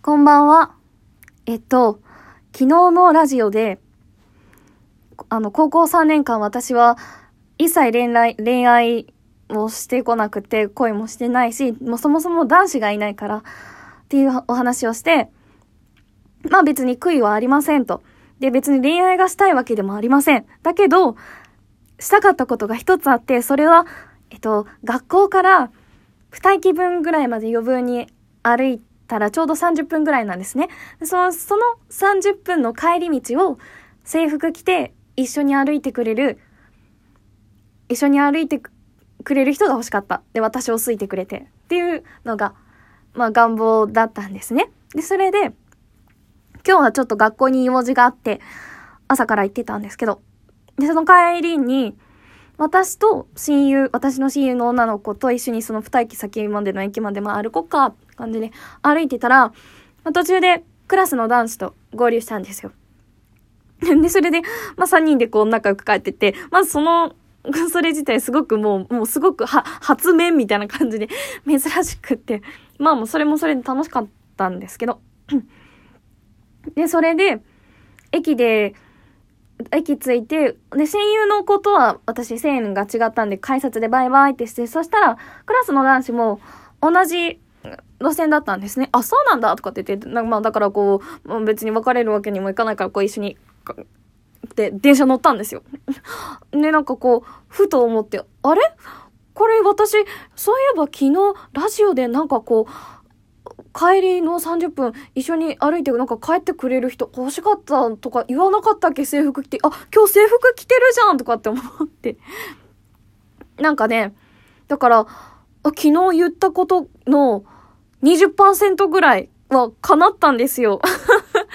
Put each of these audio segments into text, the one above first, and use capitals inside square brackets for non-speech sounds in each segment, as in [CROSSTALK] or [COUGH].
こんばんは。えっと、昨日のラジオで、あの、高校3年間私は一切恋愛、恋愛をしてこなくて、恋もしてないし、もうそもそも男子がいないから、っていうお話をして、まあ別に悔いはありませんと。で、別に恋愛がしたいわけでもありません。だけど、したかったことが一つあって、それは、えっと、学校から二駅分ぐらいまで余分に歩いてたらちょうど30分ぐらいなんですね。その、その30分の帰り道を制服着て一緒に歩いてくれる、一緒に歩いてくれる人が欲しかった。で、私を好いてくれて。っていうのが、まあ願望だったんですね。で、それで、今日はちょっと学校に用事があって、朝から行ってたんですけど、で、その帰りに、私と親友、私の親友の女の子と一緒にその二駅先までの駅までまあ歩こうかって感じで歩いてたら、途中でクラスの男子と合流したんですよ。[LAUGHS] で、それで、まあ三人でこう仲良く帰ってて、まずその、[LAUGHS] それ自体すごくもう、もうすごくは、初面みたいな感じで [LAUGHS] 珍しくって、まあもうそれもそれで楽しかったんですけど。[COUGHS] で、それで、駅で、駅着いて、で、親友の子とは私、線が違ったんで、改札でバイバイってして、そしたら、クラスの男子も同じ路線だったんですね。あ、そうなんだとかって言って、まあ、だからこう、別に別れるわけにもいかないから、こう一緒に、で、電車乗ったんですよ。[LAUGHS] で、なんかこう、ふと思って、あれ？これ私、そういえば昨日、ラジオでなんかこう、帰りの30分一緒に歩いてなんか帰ってくれる人欲しかったとか言わなかったっけ？制服着て、あ、今日制服着てるじゃんとかって思って。なんかね、だから、昨日言ったことの20%ぐらいは叶ったんですよ。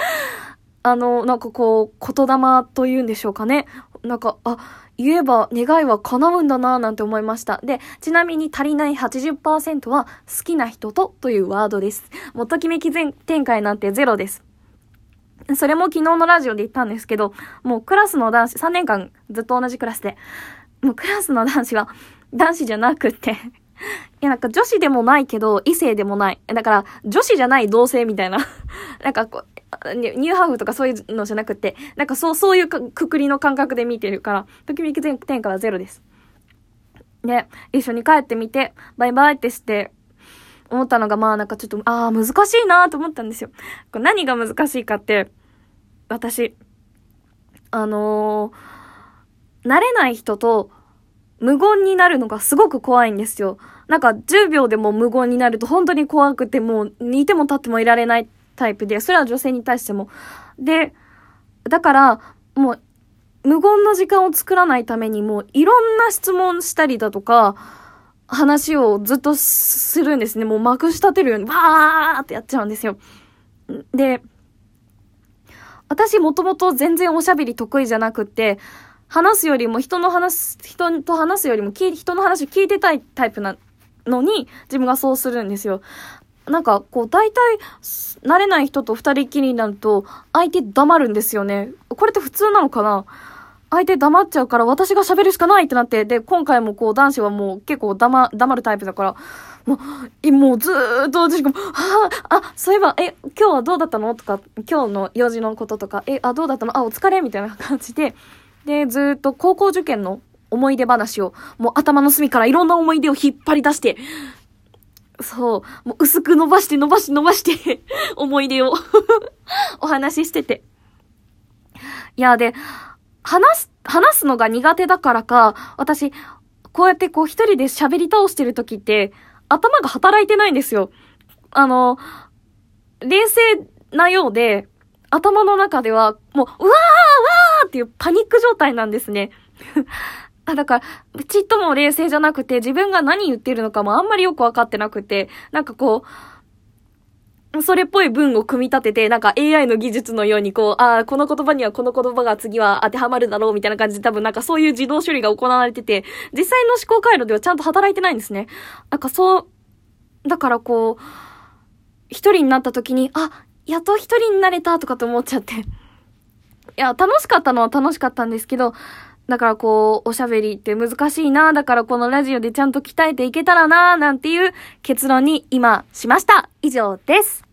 [LAUGHS] あの、なんかこう、言霊というんでしょうかね。なんか、あ、言えば願いは叶うんだなぁなんて思いました。で、ちなみに足りない80%は好きな人とというワードです。もうときめき全展開なんてゼロです。それも昨日のラジオで言ったんですけど、もうクラスの男子、3年間ずっと同じクラスで、もうクラスの男子は男子じゃなくって [LAUGHS] いやなんか女子でもないけど異性でもない。だから女子じゃない同性みたいな [LAUGHS] なんかこう、ニューハーフとかそういうのじゃなくて、なんかそう、そういうくくりの感覚で見てるから、ときめき天下はゼロです。で、一緒に帰ってみて、バイバイってして、思ったのが、まあなんかちょっと、ああ、難しいなと思ったんですよ。これ何が難しいかって、私、あのー、慣れない人と無言になるのがすごく怖いんですよ。なんか10秒でも無言になると本当に怖くてもう似ても立ってもいられないタイプで、それは女性に対しても。で、だから、もう、無言の時間を作らないためにもう、いろんな質問したりだとか、話をずっとするんですね。もうまくし立てるように、わーってやっちゃうんですよ。で、私もともと全然おしゃべり得意じゃなくて、話すよりも人の話、人と話すよりも人の話を聞いてたいタイプなのに、自分がそうするんですよ。なんか、こう、大体、慣れない人と二人きりになると、相手黙るんですよね。これって普通なのかな？相手黙っちゃうから私が喋るしかないってなって、で、今回もこう男子はもう結構黙、黙るタイプだから、もう、もうずーっと私が、はあ、あ、そういえば、え、今日はどうだったの？とか、今日の用事のこととか、え、あ、どうだったの？あ、お疲れ？みたいな感じで、で、ずっと高校受験の思い出話を、もう頭の隅からいろんな思い出を引っ張り出して、そう、もう薄く伸ばして伸ばし伸ばして [LAUGHS] 思い出を [LAUGHS] お話ししてて。いや、で、話す、話すのが苦手だからか、私、こうやってこう一人で喋り倒してる時って、頭が働いてないんですよ。あの、冷静なようで、頭の中では、もう、うわーっていうパニック状態なんですね。[LAUGHS] あ、だから、ちっとも冷静じゃなくて、自分が何言ってるのかもあんまりよくわかってなくて、なんかこう、それっぽい文を組み立てて、なんか AI の技術のようにこう、ああ、この言葉にはこの言葉が次は当てはまるだろうみたいな感じで多分なんかそういう自動処理が行われてて、実際の思考回路ではちゃんと働いてないんですね。なんかそう、だからこう、一人になった時に、あ、やっと一人になれたとかと思っちゃって。いや、楽しかったのは楽しかったんですけど、だからこう、おしゃべりって難しいな。だからこのラジオでちゃんと鍛えていけたらな、なんていう結論に今しました。以上です。